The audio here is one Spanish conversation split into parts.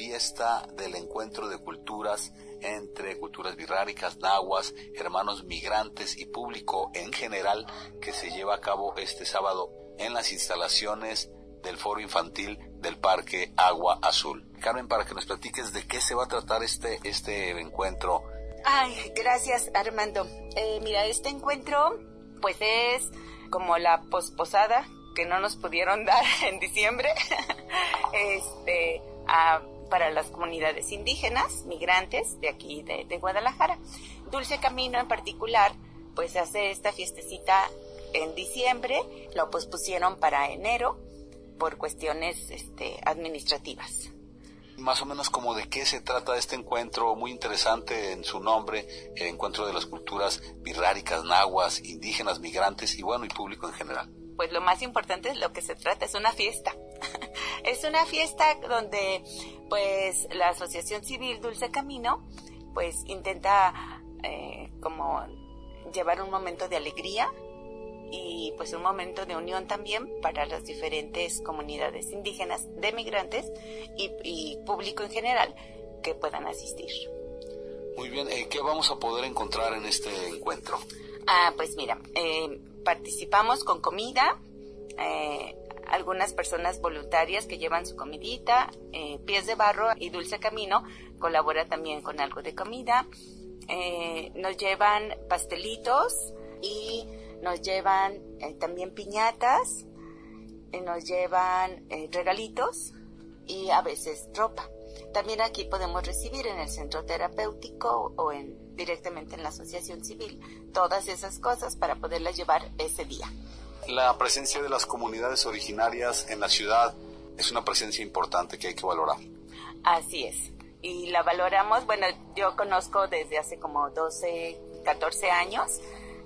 Fiesta del encuentro de culturas entre culturas birráricas, nahuas, hermanos migrantes y público en general que se lleva a cabo este sábado en las instalaciones del foro infantil del Parque Agua Azul. Carmen, para que nos platiques de qué se va a tratar este, este encuentro. Ay, gracias Armando. Eh, mira, este encuentro pues es como la posposada que no nos pudieron dar en diciembre este, a- para las comunidades indígenas, migrantes de aquí de, Guadalajara. Dulce Camino en particular, pues hace esta fiestecita en diciembre, lo pospusieron para enero por cuestiones este, administrativas. Más o menos como de qué se trata este encuentro, muy interesante en su nombre, el encuentro de las culturas birráricas, nahuas, indígenas, migrantes y bueno, y público en general. Pues lo más importante es lo que se trata, es una fiesta. es una fiesta donde pues la Asociación Civil Dulce Camino pues intenta eh, como llevar un momento de alegría y pues un momento de unión también para las diferentes comunidades indígenas de migrantes y, y público en general que puedan asistir. Muy bien, eh, ¿qué vamos a poder encontrar en este encuentro? Ah, pues mira, eh, participamos con comida, eh, algunas personas voluntarias que llevan su comidita, eh, pies de barro y dulce camino colabora también con algo de comida. Eh, nos llevan pastelitos y nos llevan también piñatas, nos llevan regalitos y a veces ropa. También aquí podemos recibir en el centro terapéutico o en, directamente en la asociación civil todas esas cosas para poderlas llevar ese día. La presencia de las comunidades originarias en la ciudad es una presencia importante que hay que valorar. Así es. Y la valoramos, bueno, yo conozco desde hace como 12, 14 años,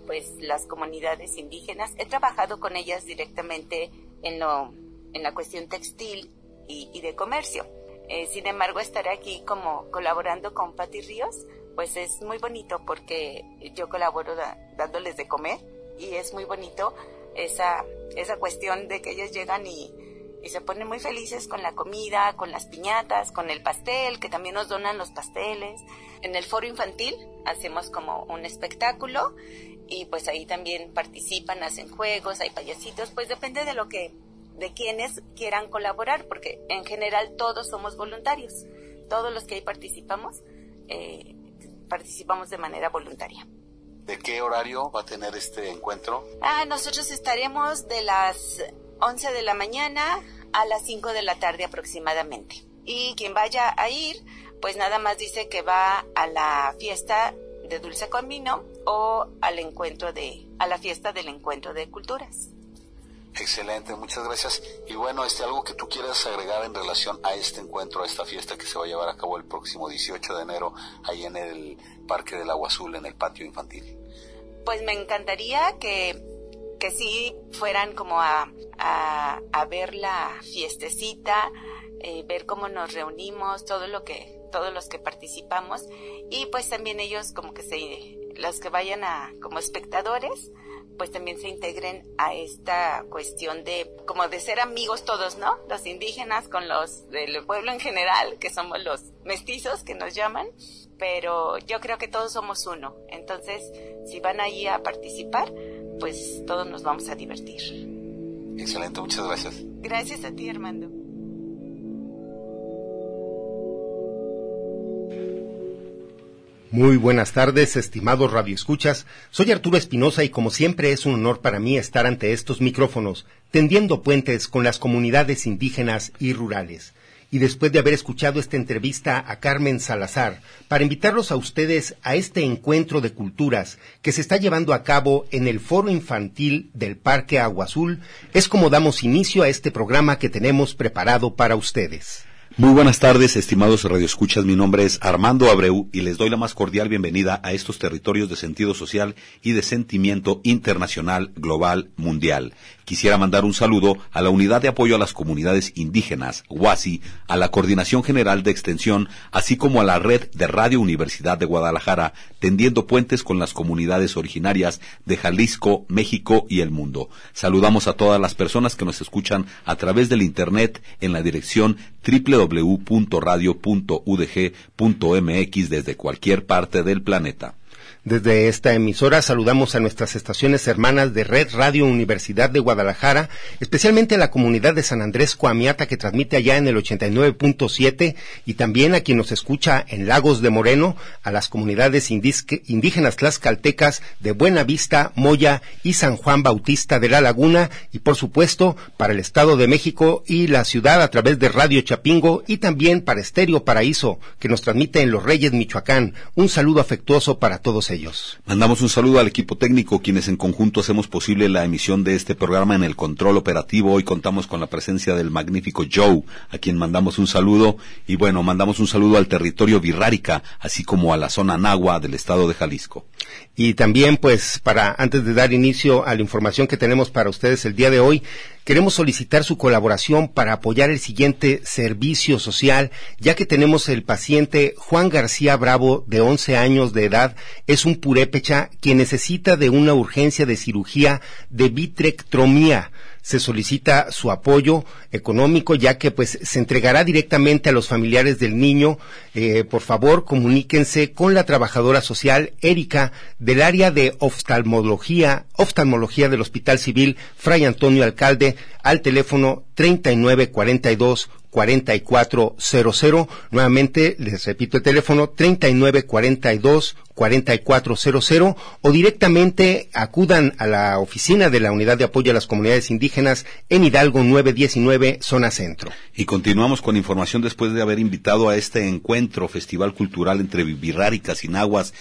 pues las comunidades indígenas. He trabajado con ellas directamente en, lo, en la cuestión textil y, y de comercio. Eh, sin embargo, estar aquí como colaborando con Pati Ríos, pues es muy bonito porque yo colaboro da- dándoles de comer y es muy bonito esa, esa cuestión de que ellos llegan y, se ponen muy felices con la comida, con las piñatas, con el pastel, que también nos donan los pasteles. En el foro infantil hacemos como un espectáculo y pues ahí también participan, hacen juegos, hay payasitos, pues depende de lo que, de quienes quieran colaborar, porque en general todos somos voluntarios. Todos los que ahí participamos, eh, participamos de manera voluntaria. ¿De qué horario va a tener este encuentro? Ah, nosotros estaremos de las 11 de la mañana a las 5 de la tarde aproximadamente. Y quien vaya a ir, pues nada más dice que va a la fiesta de Dulce Camino o al encuentro de, a la fiesta del encuentro de culturas. Excelente, muchas gracias. Y bueno, este algo que tú quieras agregar en relación a este encuentro, a esta fiesta que se va a llevar a cabo el próximo 18 de enero ahí en el Parque del Agua Azul, en el patio infantil. Pues me encantaría que, que sí fueran como a, a, ver la fiestecita, eh, ver cómo nos reunimos, todo lo que, todos los que participamos y pues también ellos como que se, los que vayan a, como espectadores, pues también se integren a esta cuestión de como de ser amigos todos, ¿no? Los indígenas con los del pueblo en general, que somos los mestizos que nos llaman, pero yo creo que todos somos uno. Entonces, si van ahí a participar, pues todos nos vamos a divertir. Excelente, muchas gracias. Gracias a ti, Armando. Muy buenas tardes, estimados radioescuchas. Soy Arturo Espinosa y como siempre es un honor para mí estar ante estos micrófonos, tendiendo puentes con las comunidades indígenas y rurales. Y después de haber escuchado esta entrevista a Carmen Salazar, para invitarlos a ustedes a este encuentro de culturas que se está llevando a cabo en el Foro Infantil del Parque Agua Azul, es como damos inicio a este programa que tenemos preparado para ustedes. Muy buenas tardes, estimados radioescuchas. Mi nombre es Armando Abreu y les doy la más cordial bienvenida a estos territorios de sentido social y de sentimiento internacional, global, mundial. Quisiera mandar un saludo a la Unidad de Apoyo a las Comunidades Indígenas, UASI, a la Coordinación General de Extensión, así como a la Red de Radio Universidad de Guadalajara, tendiendo puentes con las comunidades originarias de Jalisco, México y el mundo. Saludamos a todas las personas que nos escuchan a través del Internet en la dirección www.radio.udg.mx desde cualquier parte del planeta. Desde esta emisora saludamos a nuestras estaciones hermanas de Red Radio Universidad de Guadalajara, especialmente a la comunidad de San Andrés Coamiata que transmite allá en el 89.7 y también a quien nos escucha en Lagos de Moreno, a las comunidades indígenas tlaxcaltecas de Buena Vista, Moya y San Juan Bautista de la Laguna y por supuesto para el Estado de México y la ciudad a través de Radio Chapingo y también para Estéreo Paraíso que nos transmite en Los Reyes, Michoacán. Un saludo afectuoso para todos. Mandamos un saludo al equipo técnico, quienes en conjunto hacemos posible la emisión de este programa en el control operativo. Hoy contamos con la presencia del magnífico Joe, a quien mandamos un saludo. Y bueno, mandamos un saludo al territorio Virrárica, así como a la zona Nagua del estado de Jalisco. Y también, pues, para, antes de dar inicio a la información que tenemos para ustedes el día de hoy, Queremos solicitar su colaboración para apoyar el siguiente servicio social, ya que tenemos el paciente Juan García Bravo, de 11 años de edad, es un purépecha que necesita de una urgencia de cirugía de vitrectomía se solicita su apoyo económico ya que pues se entregará directamente a los familiares del niño. Eh, por favor, comuníquense con la trabajadora social Erika del área de oftalmología, oftalmología del Hospital Civil Fray Antonio Alcalde al teléfono 3942 4400. Nuevamente les repito el teléfono 3942 4400 o directamente acudan a la oficina de la Unidad de Apoyo a las Comunidades Indígenas en Hidalgo 919, zona centro. Y continuamos con información después de haber invitado a este encuentro, Festival Cultural entre Virráricas y Nahuas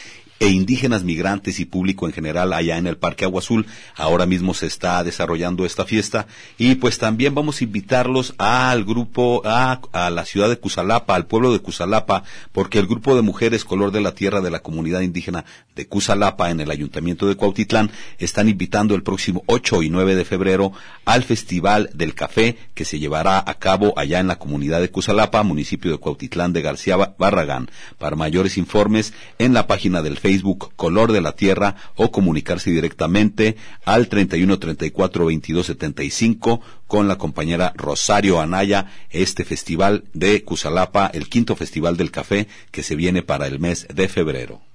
e indígenas migrantes y público en general allá en el Parque Agua Azul. Ahora mismo se está desarrollando esta fiesta y pues también vamos a invitarlos al grupo, a, la ciudad de Cusalapa, al pueblo de Cusalapa, porque el grupo de mujeres color de la tierra de la comunidad indígena de Cusalapa en el ayuntamiento de Cuautitlán están invitando el próximo 8 y 9 de febrero al Festival del Café que se llevará a cabo allá en la comunidad de Cusalapa, municipio de Cuautitlán de García Barragán. Para mayores informes en la página del Facebook Facebook Color de la Tierra o comunicarse directamente al 31 34 22 75 con la compañera Rosario Anaya, este festival de Cusalapa, el quinto festival del café que se viene para el mes de febrero.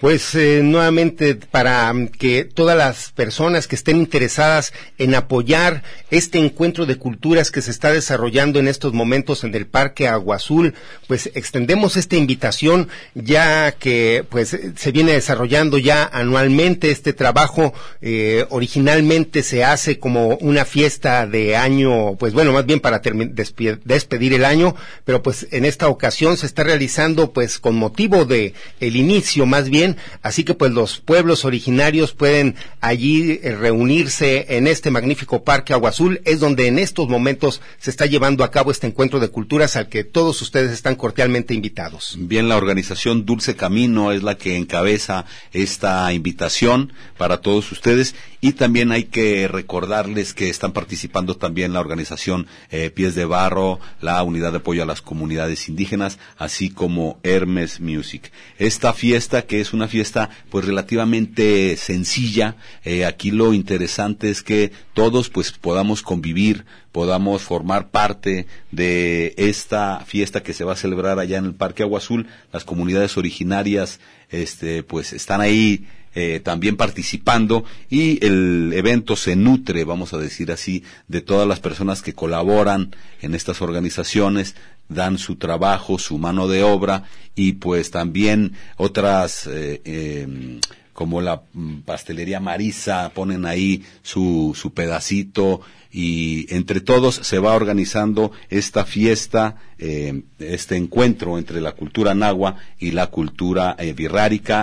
Pues eh, nuevamente para mm, que todas las personas que estén interesadas en apoyar este encuentro de culturas que se está desarrollando en estos momentos en el Parque Agua Azul, pues extendemos esta invitación ya que pues se viene desarrollando ya anualmente este trabajo eh, originalmente se hace como una fiesta de año, pues bueno, más bien para despedir el año, pero pues en esta ocasión se está realizando pues con motivo de el inicio más bien Así que pues los pueblos originarios pueden allí eh, reunirse en este magnífico Parque Agua Azul. Es donde en estos momentos se está llevando a cabo este encuentro de culturas al que todos ustedes están cordialmente invitados. Bien, la organización Dulce Camino es la que encabeza esta invitación para todos ustedes y también hay que recordarles que están participando también la organización eh, Pies de Barro, la Unidad de Apoyo a las Comunidades Indígenas, así como Hermes Music. Esta fiesta, que es una fiesta pues relativamente sencilla, eh, aquí lo interesante es que todos pues podamos convivir, podamos formar parte de esta fiesta que se va a celebrar allá en el Parque Agua Azul. Las comunidades originarias, este, pues están ahí eh, también participando y el evento se nutre, vamos a decir así, de todas las personas que colaboran en estas organizaciones, dan su trabajo, su mano de obra y pues también otras eh, em, como la mm, pastelería Marisa ponen ahí su, su pedacito y entre todos se va organizando esta fiesta, eh, este encuentro entre la cultura nahua y la cultura eh,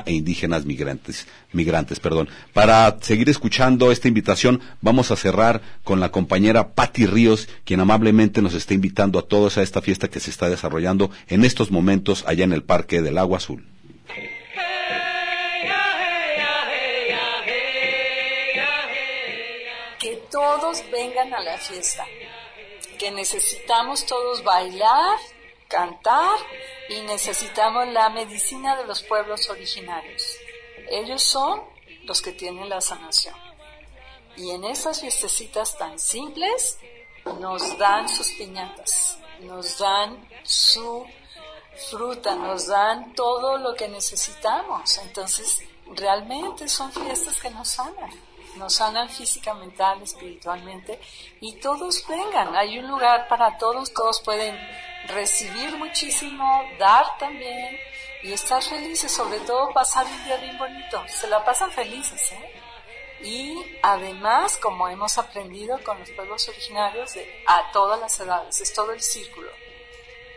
e indígenas migrantes, migrantes, perdón. Para seguir escuchando esta invitación, vamos a cerrar con la compañera Patti Ríos, quien amablemente nos está invitando a todos a esta fiesta que se está desarrollando en estos momentos allá en el Parque del Agua Azul. Todos vengan a la fiesta, que necesitamos todos bailar, cantar y necesitamos la medicina de los pueblos originarios. Ellos son los que tienen la sanación. Y en esas fiestecitas tan simples nos dan sus piñatas, nos dan su fruta, nos dan todo lo que necesitamos. Entonces, realmente son fiestas que nos sanan nos sanan física, mental, espiritualmente y todos vengan, hay un lugar para todos, todos pueden recibir muchísimo, dar también y estar felices, sobre todo pasar un día bien bonito, se la pasan felices, ¿eh? Y además, como hemos aprendido con los pueblos originarios, a todas las edades, es todo el círculo.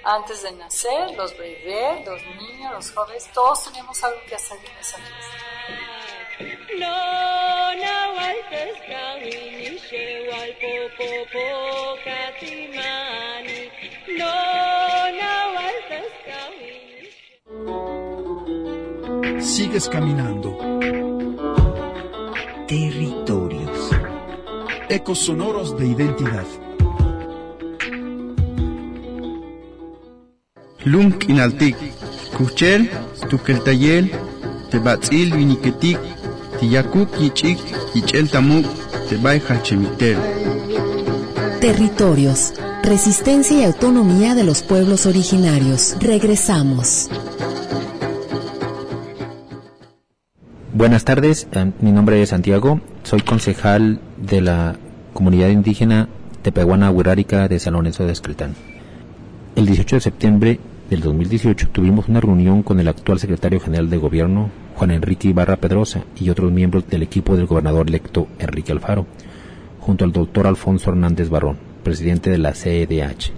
Antes de nacer, los bebés, los niños, los jóvenes, todos tenemos algo que hacer en esa fiesta. Sigues caminando. Territorios. Ecos sonoros de identidad. Lunk inaltik. Kuchel, tukeltayel, tebatzil viniketik, tiyakuk yichik, yichel tamuk, tebay halchemitel. Territorios. Resistencia y autonomía de los pueblos originarios. Regresamos. Buenas tardes, eh, mi nombre es Santiago, soy concejal de la comunidad indígena Tepehuana Huirárica de San Lorenzo de Escretán. El 18 de septiembre del 2018 tuvimos una reunión con el actual secretario general de gobierno, Juan Enrique Ibarra Pedrosa, y otros miembros del equipo del gobernador electo Enrique Alfaro, junto al doctor Alfonso Hernández Barrón, presidente de la CEDH.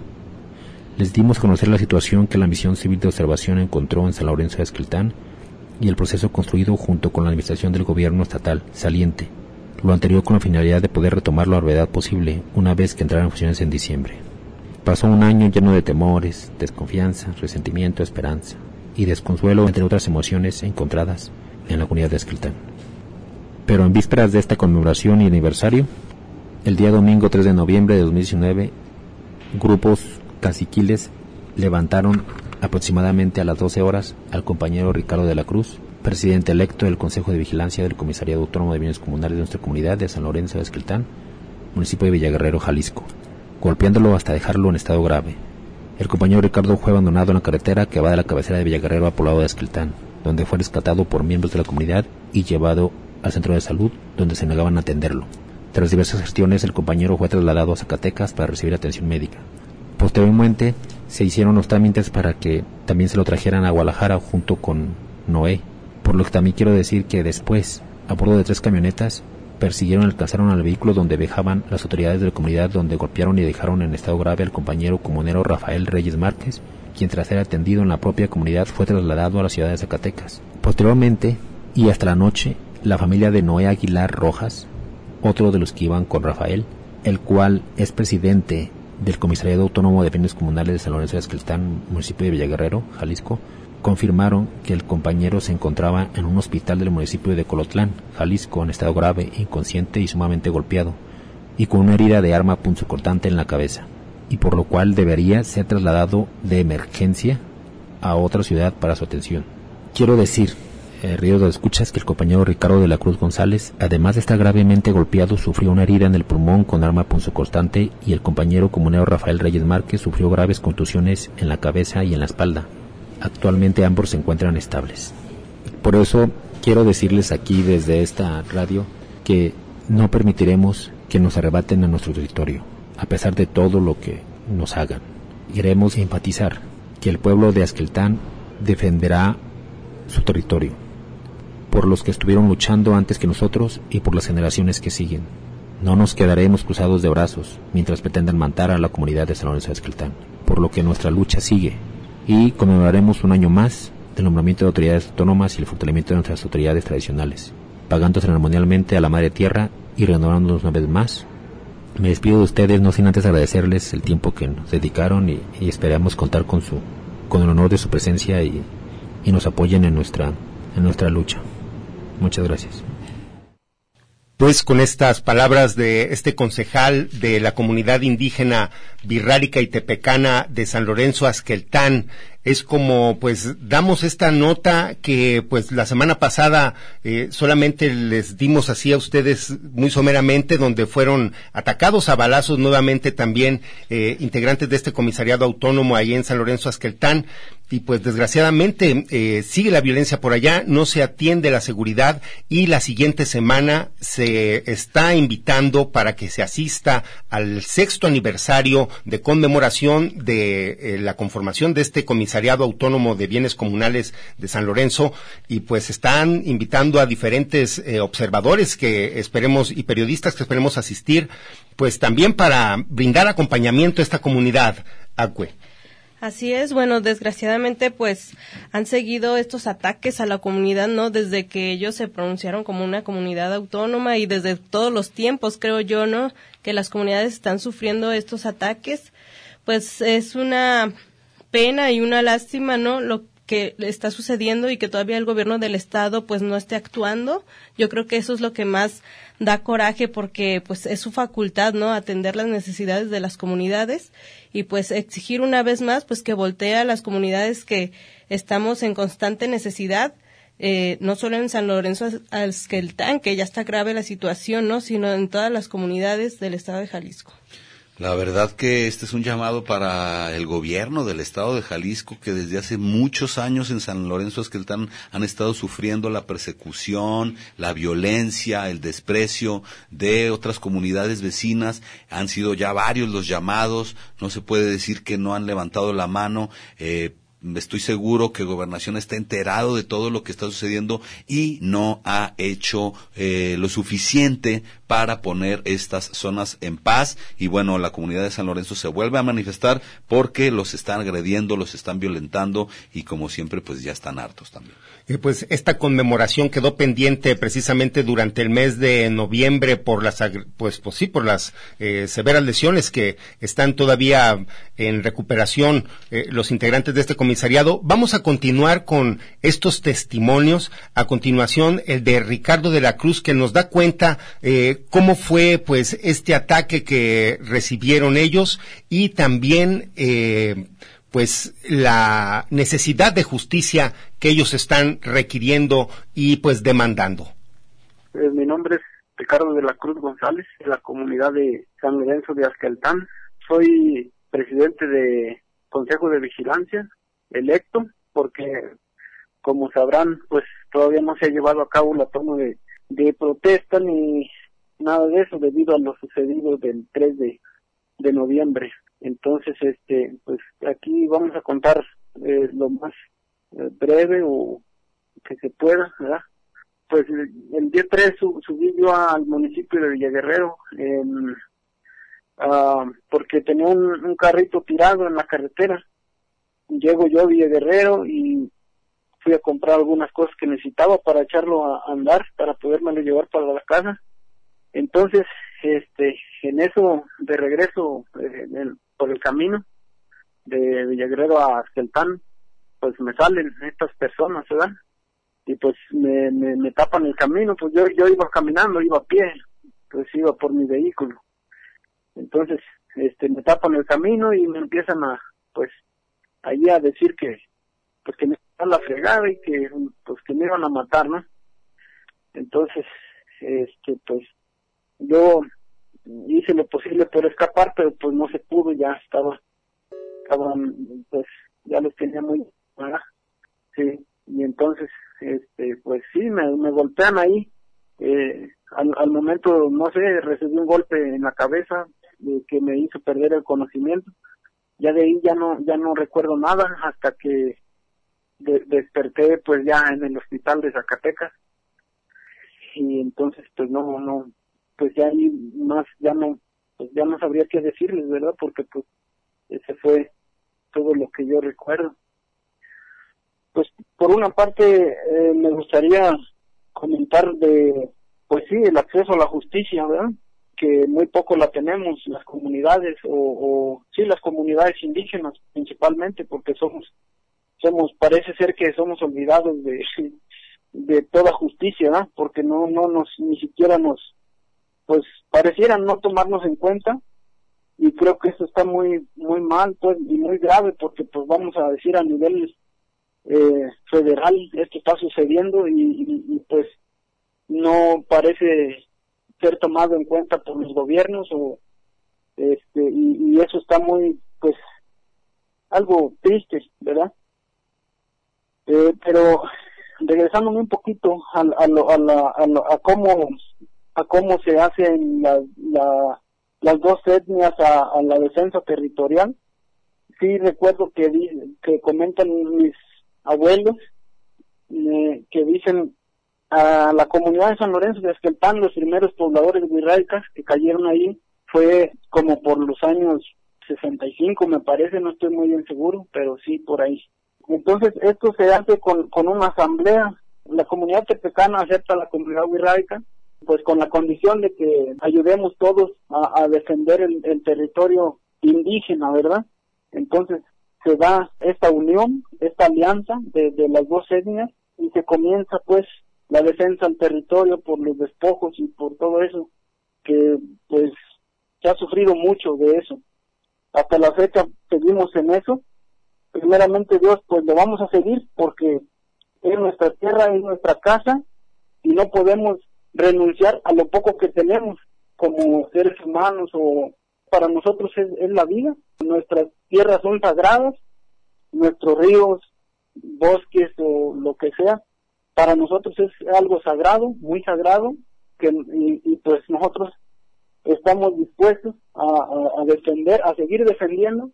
Les dimos a conocer la situación que la misión civil de observación encontró en San Lorenzo de Escretán y el proceso construido junto con la administración del gobierno estatal saliente, lo anterior con la finalidad de poder retomarlo a la brevedad posible una vez que entraran en funciones en diciembre. Pasó un año lleno de temores, desconfianza, resentimiento, esperanza y desconsuelo, entre otras emociones encontradas en la comunidad de Escritán. Pero en vísperas de esta conmemoración y aniversario, el día domingo 3 de noviembre de 2019, grupos caciquiles levantaron aproximadamente a las 12 horas al compañero Ricardo de la Cruz, presidente electo del Consejo de Vigilancia del Comisariado Autónomo de Bienes Comunales de nuestra comunidad de San Lorenzo de Esquiltán, municipio de Villaguerrero, Jalisco, golpeándolo hasta dejarlo en estado grave. El compañero Ricardo fue abandonado en la carretera que va de la cabecera de Villaguerrero a Poblado de Esquiltán, donde fue rescatado por miembros de la comunidad y llevado al centro de salud, donde se negaban a atenderlo. Tras diversas gestiones, el compañero fue trasladado a Zacatecas para recibir atención médica. Posteriormente se hicieron los trámites para que también se lo trajeran a Guadalajara junto con Noé. Por lo que también quiero decir que después, a bordo de tres camionetas, persiguieron y alcanzaron al vehículo donde viajaban las autoridades de la comunidad donde golpearon y dejaron en estado grave al compañero comunero Rafael Reyes Márquez, quien tras ser atendido en la propia comunidad fue trasladado a la ciudad de Zacatecas. Posteriormente, y hasta la noche, la familia de Noé Aguilar Rojas, otro de los que iban con Rafael, el cual es presidente del Comisariado Autónomo de Bienes Comunales de San Lorenzo de Esqueltán, municipio de Villaguerrero, Jalisco, confirmaron que el compañero se encontraba en un hospital del municipio de Colotlán, Jalisco, en estado grave, inconsciente y sumamente golpeado, y con una herida de arma punzocortante en la cabeza, y por lo cual debería ser trasladado de emergencia a otra ciudad para su atención. Quiero decir eh, Río de Escuchas que el compañero Ricardo de la Cruz González, además de estar gravemente golpeado, sufrió una herida en el pulmón con arma punzocortante y el compañero comunero Rafael Reyes Márquez sufrió graves contusiones en la cabeza y en la espalda. Actualmente ambos se encuentran estables. Por eso quiero decirles aquí desde esta radio que no permitiremos que nos arrebaten a nuestro territorio, a pesar de todo lo que nos hagan. Queremos enfatizar que el pueblo de Asqueltán defenderá su territorio por los que estuvieron luchando antes que nosotros y por las generaciones que siguen. No nos quedaremos cruzados de brazos mientras pretendan matar a la comunidad de San de Esqueltán, por lo que nuestra lucha sigue y conmemoraremos un año más del nombramiento de autoridades autónomas y el fortalecimiento de nuestras autoridades tradicionales, pagando ceremonialmente a la Madre Tierra y renovándonos una vez más. Me despido de ustedes no sin antes agradecerles el tiempo que nos dedicaron y, esperamos contar con su con el honor de su presencia y, y nos apoyen en nuestra en nuestra lucha. Muchas gracias. Pues con estas palabras de este concejal de la comunidad indígena birrárica y tepecana de San Lorenzo Asqueltán, es como pues damos esta nota que pues la semana pasada eh, solamente les dimos así a ustedes muy someramente donde fueron atacados a balazos nuevamente también eh, integrantes de este comisariado autónomo ahí en San Lorenzo Asqueltán y pues desgraciadamente eh, sigue la violencia por allá, no se atiende la seguridad y la siguiente semana se está invitando para que se asista al sexto aniversario de conmemoración de la conformación de este comisariado Comisariado Autónomo de Bienes Comunales de San Lorenzo y pues están invitando a diferentes eh, observadores que esperemos y periodistas que esperemos asistir, pues también para brindar acompañamiento a esta comunidad. Acue. Así es, bueno, desgraciadamente pues han seguido estos ataques a la comunidad, ¿no? Desde que ellos se pronunciaron como una comunidad autónoma y desde todos los tiempos, creo yo, ¿no? Que las comunidades están sufriendo estos ataques. Pues es una pena y una lástima, ¿no? Lo que está sucediendo y que todavía el gobierno del estado pues no esté actuando. Yo creo que eso es lo que más da coraje porque pues es su facultad, ¿no? Atender las necesidades de las comunidades y pues exigir una vez más pues que voltea a las comunidades que estamos en constante necesidad eh, no solo en San Lorenzo Alsqueltán, que ya está grave la situación, ¿no? sino en todas las comunidades del estado de Jalisco. La verdad que este es un llamado para el gobierno del estado de Jalisco que desde hace muchos años en San Lorenzo Esqueltán han estado sufriendo la persecución, la violencia, el desprecio de otras comunidades vecinas. Han sido ya varios los llamados. No se puede decir que no han levantado la mano. Eh, estoy seguro que Gobernación está enterado de todo lo que está sucediendo y no ha hecho eh, lo suficiente para poner estas zonas en paz y bueno, la comunidad de San Lorenzo se vuelve a manifestar porque los están agrediendo, los están violentando y como siempre pues ya están hartos también. Pues esta conmemoración quedó pendiente precisamente durante el mes de noviembre por las pues, pues sí por las eh, severas lesiones que están todavía en recuperación eh, los integrantes de este comisariado. Vamos a continuar con estos testimonios. A continuación el de Ricardo de la Cruz que nos da cuenta eh, cómo fue pues este ataque que recibieron ellos y también pues la necesidad de justicia que ellos están requiriendo y pues demandando. Eh, mi nombre es Ricardo de la Cruz González, de la comunidad de San Lorenzo de Azcaltán. Soy presidente de Consejo de Vigilancia, electo, porque como sabrán, pues todavía no se ha llevado a cabo la toma de, protesta ni nada de eso debido a lo sucedido del 3 de, de noviembre. Entonces, este, pues aquí vamos a contar eh, lo más eh, breve o que se pueda, ¿verdad? pues el día 3 subí yo al municipio de Villaguerrero uh, porque tenía un, carrito tirado en la carretera. Llego yo a Villaguerrero y fui a comprar algunas cosas que necesitaba para echarlo a andar, para podérmelo llevar para la casa. Entonces, este, en eso, de regreso eh, por el camino de Villaguerero a Esqueltán, pues me salen estas personas, ¿verdad? Y pues me, me, tapan el camino, pues yo, yo iba caminando, iba a pie, pues iba por mi vehículo. Entonces, este, me tapan el camino y me empiezan a, pues, allí a decir que, pues que me están la fregada y que, pues que me iban a matar, ¿no? Entonces, este, pues, yo hice lo posible por escapar, pero pues no se pudo, ya estaba, estaban, pues, ya los tenía muy, Sí, y entonces, este, pues sí, me, me golpean ahí, eh, al, al momento, no sé, recibí un golpe en la cabeza, que me hizo perder el conocimiento. Ya de ahí ya no, ya no recuerdo nada hasta que desperté pues ya en el hospital de Zacatecas. Y entonces pues no, no, pues ya ahí más, ya no, pues ya no sabría qué decirles, ¿verdad? Porque pues ese fue todo lo que yo recuerdo. Pues por una parte eh, me gustaría comentar de, pues sí, el acceso a la justicia, ¿verdad? que muy poco la tenemos las comunidades o, o sí las comunidades indígenas principalmente porque somos somos parece ser que somos olvidados de de toda justicia ¿no? porque no no nos ni siquiera nos pues parecieran no tomarnos en cuenta y creo que eso está muy muy mal pues y muy grave porque pues vamos a decir a nivel eh, federal esto está sucediendo y, y pues no parece ser tomado en cuenta por los gobiernos o este y, eso está muy pues algo triste verdad eh, pero regresándome un poquito a, a, lo, a, la, a, cómo a cómo se hacen la, la, las dos etnias a, la defensa territorial sí recuerdo que que comentan mis abuelos eh, que dicen a la comunidad de San Lorenzo de Esquelpan, los primeros pobladores wixáicas que cayeron ahí, fue como por los años 65, me parece, no estoy muy bien seguro, pero sí por ahí. Entonces, esto se hace con, con una asamblea. La comunidad tepecana acepta la comunidad wixárika, pues con la condición de que ayudemos todos a, defender el, territorio indígena, ¿verdad? Entonces, se da esta unión, esta alianza de, las dos etnias y se comienza pues la defensa al territorio por los despojos y por todo eso, que pues se ha sufrido mucho de eso. Hasta la fecha seguimos en eso. Primeramente Dios, pues lo vamos a seguir porque es nuestra tierra, es nuestra casa y no podemos renunciar a lo poco que tenemos como seres humanos o para nosotros es, es la vida. Nuestras tierras son sagradas, nuestros ríos, bosques o lo que sea, para nosotros es algo sagrado, muy sagrado, que, y, pues nosotros estamos dispuestos a, defender, a seguir defendiendo,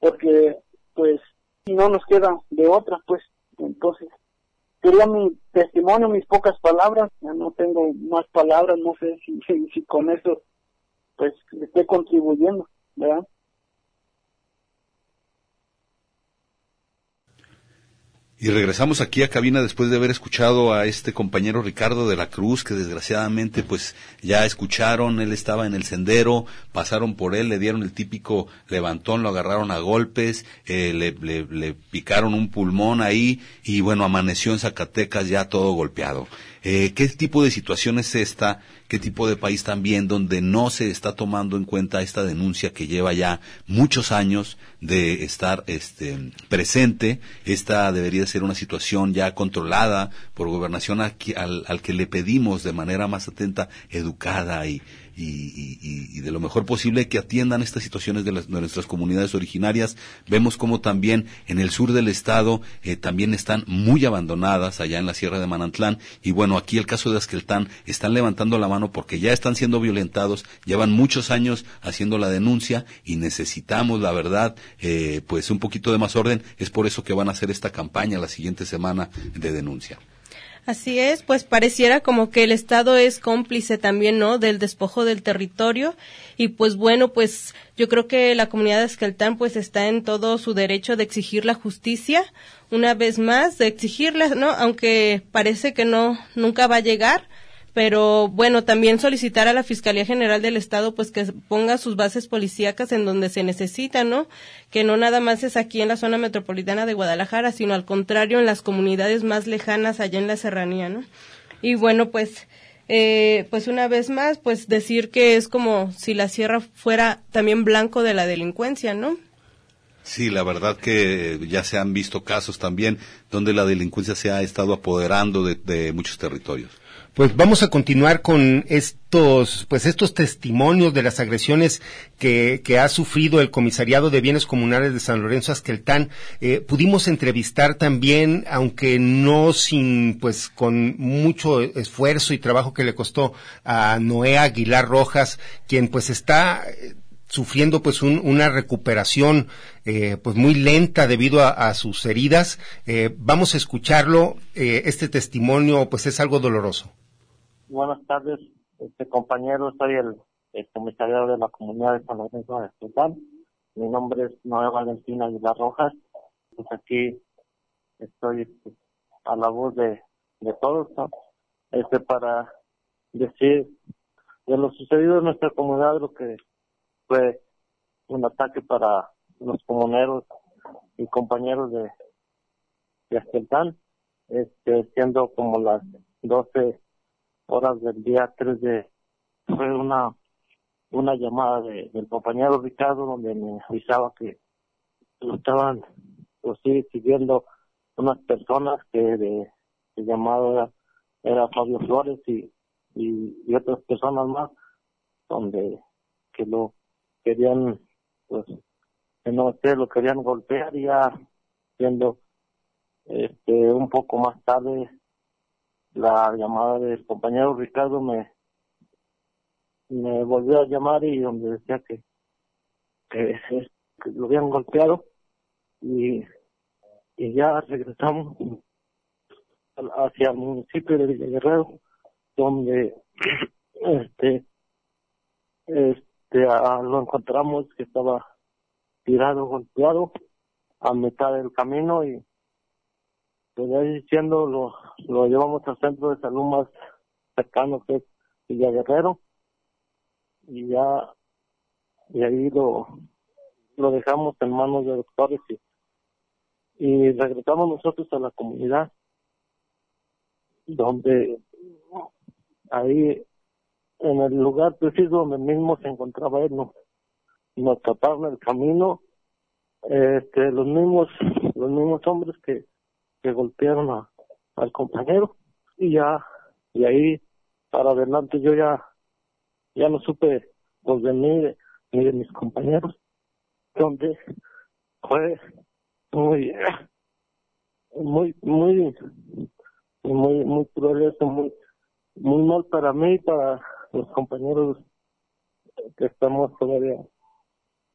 porque pues no nos queda de otra, pues entonces sería mi testimonio, mis pocas palabras, ya no tengo más palabras, no sé si, si con eso pues esté contribuyendo, ¿verdad? Y regresamos aquí a cabina después de haber escuchado a este compañero Ricardo de la Cruz, que desgraciadamente pues ya escucharon, él estaba en el sendero, pasaron por él, le dieron el típico levantón, lo agarraron a golpes, eh, le, le, le picaron un pulmón ahí y bueno, amaneció en Zacatecas ya todo golpeado. Eh, ¿Qué tipo de situación es esta? ¿Qué tipo de país también donde no se está tomando en cuenta esta denuncia que lleva ya muchos años de estar este, presente? Esta debería ser una situación ya controlada por gobernación al, que le pedimos de manera más atenta, educada y, de lo mejor posible que atiendan estas situaciones de, nuestras comunidades originarias. Vemos como también en el sur del estado eh, también están muy abandonadas allá en la Sierra de Manantlán y bueno, aquí el caso de Asqueltán están levantando la mano porque ya están siendo violentados, llevan muchos años haciendo la denuncia y necesitamos la verdad eh, pues un poquito de más orden, es por eso que van a hacer esta campaña la siguiente semana de denuncia. Así es, pues pareciera como que el Estado es cómplice también, ¿no? Del despojo del territorio y pues bueno, pues yo creo que la comunidad de Esqueltán pues está en todo su derecho de exigir la justicia, una vez más, de exigirla, ¿no? Aunque parece que no, nunca va a llegar, pero bueno, también solicitar a la Fiscalía General del Estado pues que ponga sus bases policíacas en donde se necesita, ¿no? Que no nada más es aquí en la zona metropolitana de Guadalajara, sino al contrario en las comunidades más lejanas allá en la serranía, ¿no? Y bueno, pues eh, pues una vez más, pues decir que es como si la sierra fuera también blanco de la delincuencia, ¿no? Sí, la verdad que ya se han visto casos también donde la delincuencia se ha estado apoderando de, de muchos territorios. Pues vamos a continuar con estos, pues estos testimonios de las agresiones que, que ha sufrido el Comisariado de Bienes Comunales de San Lorenzo Asqueltán. Eh, pudimos entrevistar también, aunque no sin, pues con mucho esfuerzo y trabajo que le costó a Noé Aguilar Rojas, quien pues está eh, sufriendo pues un, una recuperación eh, pues muy lenta debido a, a sus heridas. Eh, vamos a escucharlo. Eh, este testimonio pues es algo doloroso. Buenas tardes, este compañero, soy el, el comisariado de la comunidad de San Lorenzo de Esqueltán. Mi nombre es Noé Valentina Aguilar Rojas. Pues aquí estoy pues, a la voz de, de todos, este para decir de lo sucedido en nuestra comunidad, lo que fue un ataque para los comuneros y compañeros de, de Asteltán, este, siendo como las 12 horas del día 3 de, fue una, una llamada de, del compañero Ricardo donde me avisaba que estaban, pues sí, siguiendo unas personas que de, el llamado era, Fabio Flores y, y, y otras personas más, donde que lo querían, pues, que no sé, lo querían golpear y ya siendo este un poco más tarde la llamada del compañero Ricardo me me volvió a llamar y donde decía que que, lo habían golpeado y y ya regresamos hacia el municipio de Villa Guerrero donde este este a, lo encontramos que estaba tirado golpeado a mitad del camino y pues ahí diciendo lo, lo llevamos al centro de salud más cercano que es Villa Guerrero. Y ya y ahí lo lo dejamos en manos de doctores y, y regresamos nosotros a la comunidad donde ahí en el lugar preciso donde mismo se encontraba él nos, nos taparon el camino este los mismos los mismos hombres que que golpearon a, al compañero. Y ya y ahí para adelante yo ya ya no supe pues de mí ni de mis compañeros donde fue muy muy muy muy muy cruel eso muy muy mal para mí y para los compañeros que estamos todavía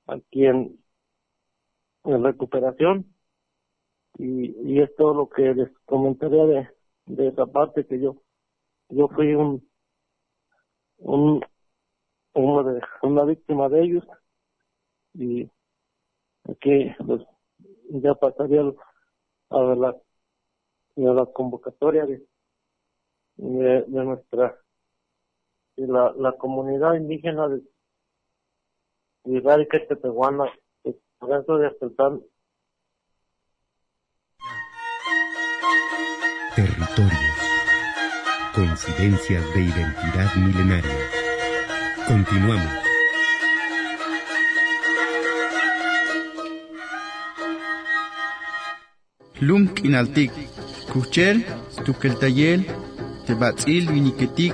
aquí en, en recuperación y, y es todo lo que les comentaría de, de esa parte que yo yo fui un un uno de una víctima de ellos y aquí pues ya pasaría a la a la convocatoria de, de, de nuestra de la, la comunidad indígena de Ibérica Tepehuana, de Lorenzo de Asteltán Territorios. Coincidencias de identidad milenaria. Continuamos. Lum kinaltik. Kuchel, tukeltayel, tebatzil viniketik,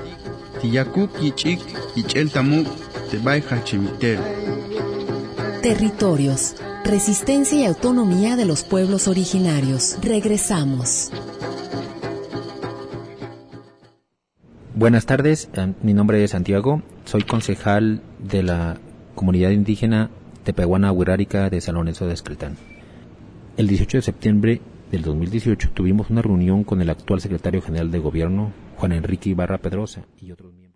tiyakuk yichik, yichel tamuk, tebay hachemiter. Territorios. Resistencia y autonomía de los pueblos originarios. Regresamos. Buenas tardes, mi nombre es Santiago, soy concejal de la comunidad indígena Tepehuana Huirárica de San Lorenzo de Escretán. El 18 de septiembre del 2018 tuvimos una reunión con el actual secretario general de gobierno, Juan Enrique Ibarra Pedrosa, y otros miembros.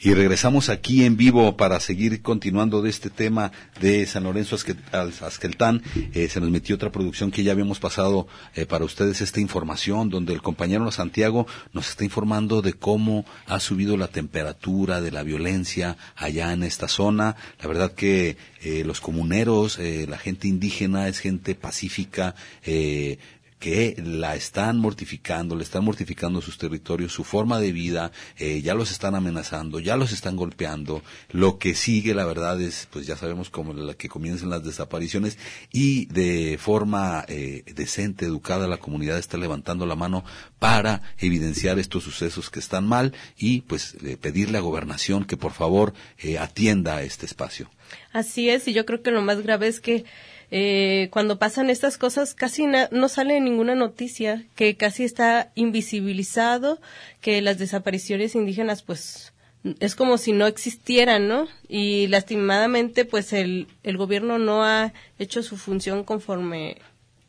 Y regresamos aquí en vivo para seguir continuando de este tema de San Lorenzo Asqueltán. Eh, se nos metió otra producción que ya habíamos pasado eh, para ustedes esta información, donde el compañero Santiago nos está informando de cómo ha subido la temperatura de la violencia allá en esta zona. La verdad que eh, los comuneros, eh, la gente indígena es gente pacífica, eh, que la están mortificando, le están mortificando sus territorios, su forma de vida, eh, ya los están amenazando, ya los están golpeando. Lo que sigue, la verdad, es, pues ya sabemos cómo la que comienzan las desapariciones y de forma eh, decente, educada, la comunidad está levantando la mano para evidenciar estos sucesos que están mal y pues eh, pedirle a gobernación que por favor eh, atienda este espacio. Así es, y yo creo que lo más grave es que eh, cuando pasan estas cosas casi no sale ninguna noticia, que casi está invisibilizado, que las desapariciones indígenas pues es como si no existieran, ¿no? Y lastimadamente pues el, el gobierno no ha hecho su función conforme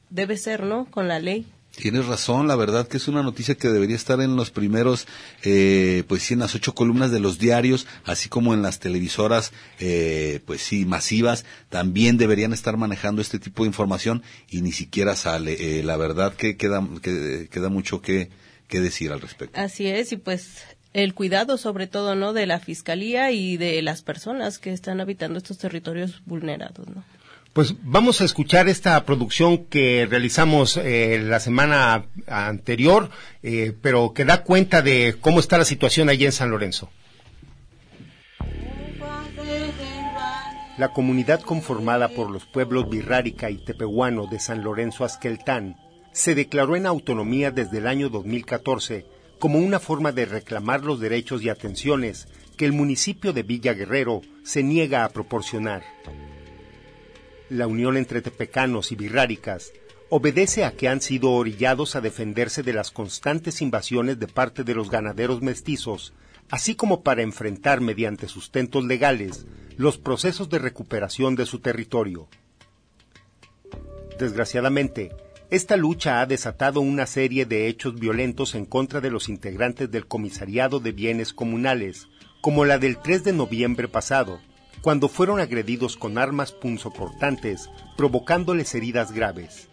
debe ser, ¿no? Con la ley. Tienes razón, la verdad que es una noticia que debería estar en los primeros, eh, pues sí, en las ocho columnas de los diarios, así como en las televisoras, eh, pues sí, masivas, también deberían estar manejando este tipo de información y ni siquiera sale. Eh, la verdad que queda, que, queda mucho que, que decir al respecto. Así es, y pues el cuidado sobre todo, ¿no? De la fiscalía y de las personas que están habitando estos territorios vulnerados, ¿no? Pues vamos a escuchar esta producción que realizamos eh, la semana anterior, eh, pero que da cuenta de cómo está la situación allí en San Lorenzo. La comunidad conformada por los pueblos Birrárica y Tepehuano de San Lorenzo Asqueltán se declaró en autonomía desde el año 2014 como una forma de reclamar los derechos y atenciones que el municipio de Villa Guerrero se niega a proporcionar. La unión entre tepecanos y birráricas obedece a que han sido orillados a defenderse de las constantes invasiones de parte de los ganaderos mestizos, así como para enfrentar mediante sustentos legales los procesos de recuperación de su territorio. Desgraciadamente, esta lucha ha desatado una serie de hechos violentos en contra de los integrantes del Comisariado de Bienes Comunales, como la del 3 de noviembre pasado, cuando fueron agredidos con armas punzocortantes, provocándoles heridas graves.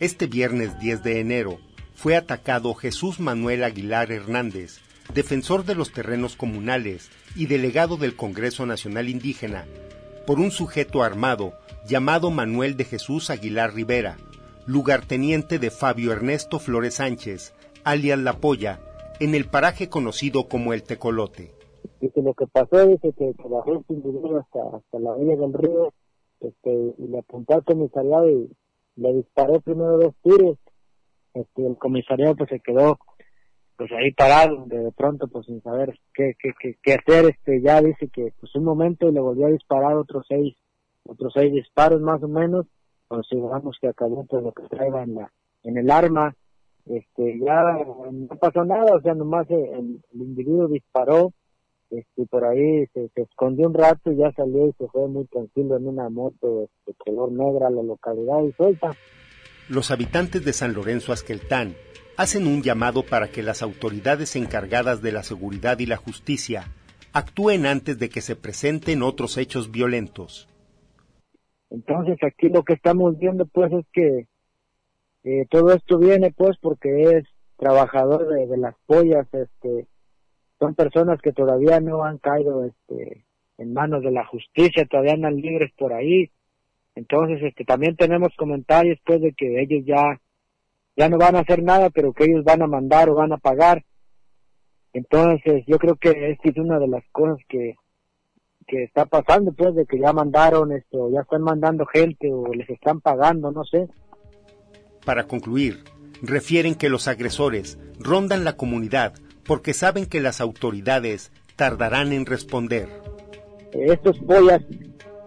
Este viernes 10 de enero fue atacado Jesús Manuel Aguilar Hernández, defensor de los terrenos comunales y delegado del Congreso Nacional Indígena, por un sujeto armado llamado Manuel de Jesús Aguilar Rivera, lugarteniente de Fabio Ernesto Flores Sánchez, alias La Polla, en el paraje conocido como el Tecolote. Dice, lo que pasó, dice que, bajó el individuo hasta, hasta la orilla del río, este, y le apuntó al comisariado y le disparó primero dos tiros. Este, el comisariado pues se quedó pues ahí parado de pronto pues sin saber qué, qué, qué, qué hacer. Este ya dice que pues un momento y le volvió a disparar otros seis otros seis disparos más o menos. Consideramos que acabó todo lo que traía en la en el arma. Este ya no pasó nada o sea nomás el individuo disparó este, por ahí se, escondió un rato y ya salió y se fue muy tranquilo en una moto de color negra a la localidad y suelta. Los habitantes de San Lorenzo Asqueltán hacen un llamado para que las autoridades encargadas de la seguridad y la justicia actúen antes de que se presenten otros hechos violentos. Entonces aquí lo que estamos viendo pues es que eh, todo esto viene pues porque es trabajador de, de las pollas este son personas que todavía no han caído este en manos de la justicia, todavía andan libres por ahí. Entonces, este también tenemos comentarios pues de que ellos ya ya no van a hacer nada, pero que ellos van a mandar o van a pagar. Entonces, yo creo que esta es una de las cosas que que está pasando pues de que ya mandaron esto, ya están mandando gente o les están pagando, no sé. Para concluir, refieren que los agresores rondan la comunidad porque saben que las autoridades tardarán en responder. Estos boyas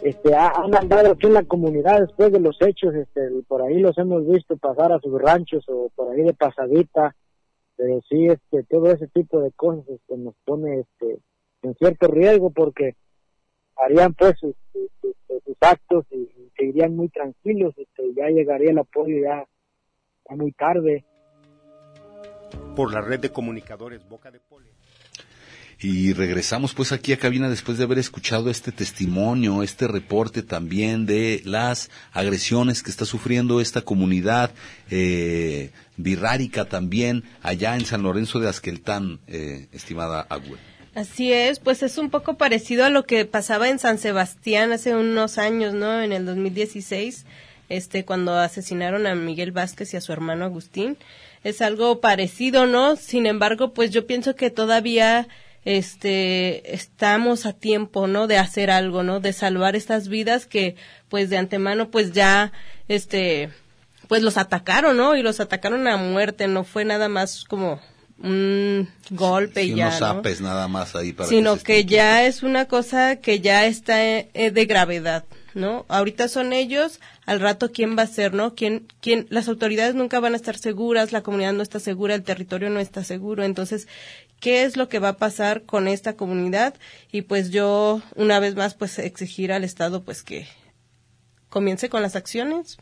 este, han andado aquí en la comunidad después de los hechos, este, por ahí los hemos visto pasar a sus ranchos o por ahí de pasadita, pero sí, este, todo ese tipo de cosas este, nos pone este, en cierto riesgo porque harían pues sus, sus, actos y seguirían muy tranquilos, este, ya llegaría el apoyo ya muy tarde. Por la red de comunicadores Boca de Pole. Y regresamos pues aquí a cabina después de haber escuchado este testimonio, este reporte también de las agresiones que está sufriendo esta comunidad eh, birrárica también allá en San Lorenzo de Asqueltán, eh, estimada Agüe. Así es, pues es un poco parecido a lo que pasaba en San Sebastián hace unos años, ¿no? En el 2016, este, cuando asesinaron a Miguel Vázquez y a su hermano Agustín. Es algo parecido, ¿no? Sin embargo, pues yo pienso que todavía este estamos a tiempo no de hacer algo no de salvar estas vidas que pues de antemano pues ya este pues los atacaron no y los atacaron a muerte no fue nada más como un golpe y ya unos apes nada más ahí para sino que, que, ya es una cosa que ya está eh, de gravedad no ahorita son ellos al rato quién va a ser no quién quién las autoridades nunca van a estar seguras la comunidad no está segura el territorio no está seguro. Entonces qué es lo que va a pasar con esta comunidad y pues yo una vez más pues exigir al estado pues que comience con las acciones.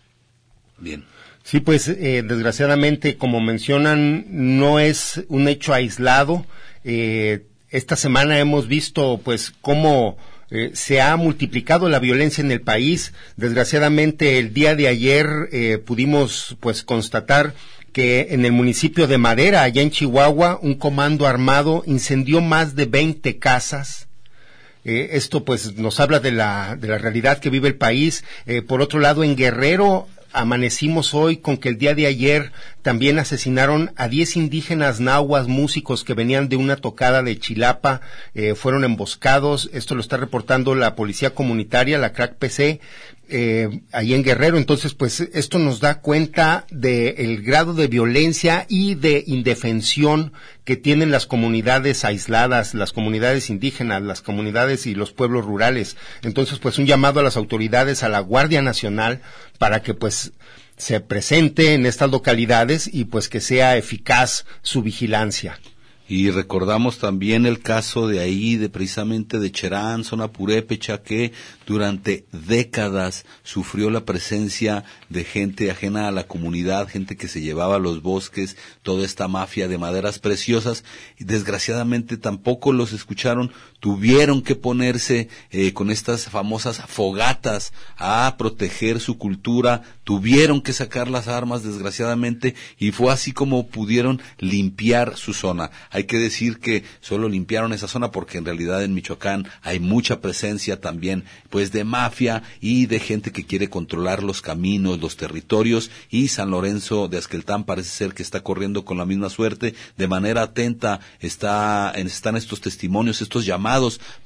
Bien. Sí, pues eh, desgraciadamente, como mencionan, no es un hecho aislado. Eh, esta semana hemos visto, pues, cómo eh, se ha multiplicado la violencia en el país. Desgraciadamente, el día de ayer eh, pudimos, pues, constatar que en el municipio de Madera, allá en Chihuahua, un comando armado incendió más de 20 casas. Eh, esto pues nos habla de la, de la realidad que vive el país. Por otro lado, en Guerrero amanecimos hoy con que el día de ayer también asesinaron a 10 indígenas nahuas músicos que venían de una tocada de Chilapa, eh, fueron emboscados. Esto lo está reportando la policía comunitaria, la CRAC PC, eh, ahí en Guerrero. Entonces, pues esto nos da cuenta del grado de violencia y de indefensión que tienen las comunidades aisladas, las comunidades indígenas, las comunidades y los pueblos rurales. Entonces, pues un llamado a las autoridades, a la Guardia Nacional, para que pues se presente en estas localidades y pues que sea eficaz su vigilancia. Y recordamos también el caso de ahí, de precisamente de Cherán, zona purépecha, que durante décadas sufrió la presencia de gente ajena a la comunidad, gente que se llevaba a los bosques, toda esta mafia de maderas preciosas, y desgraciadamente tampoco los escucharon, tuvieron que ponerse eh, con estas famosas fogatas a proteger su cultura, tuvieron que sacar las armas desgraciadamente, y fue así como pudieron limpiar su zona. Hay que decir que solo limpiaron esa zona porque en realidad en Michoacán hay mucha presencia también pues de mafia y de gente que quiere controlar los caminos, los territorios. Y San Lorenzo de Asqueltán parece ser que está corriendo con la misma suerte, de manera atenta está, están estos testimonios, estos llamados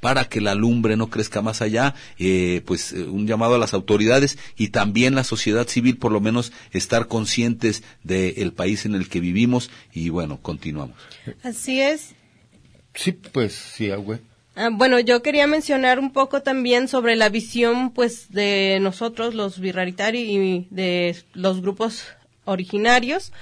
para que la lumbre no crezca más allá, eh, pues eh, un llamado a las autoridades y también la sociedad civil por lo menos estar conscientes del país en el que vivimos y bueno, continuamos. Así es. Sí, pues sí, güey. Ah, bueno, yo quería mencionar un poco también sobre la visión, pues, de nosotros, los birraritari y de los grupos originarios.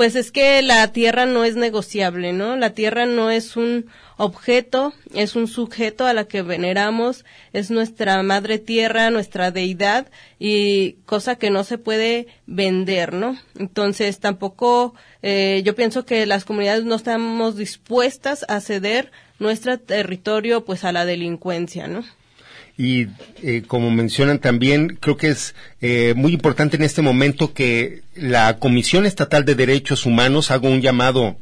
Pues es que la tierra no es negociable, ¿no? La tierra no es un objeto, es un sujeto a la que veneramos, es nuestra madre tierra, nuestra deidad y cosa que no se puede vender, ¿no? Entonces tampoco eh, yo pienso que las comunidades no estamos dispuestas a ceder nuestro territorio pues a la delincuencia, ¿no? Y eh, como mencionan también, creo que es eh, muy importante en este momento que la Comisión Estatal de Derechos Humanos haga un llamado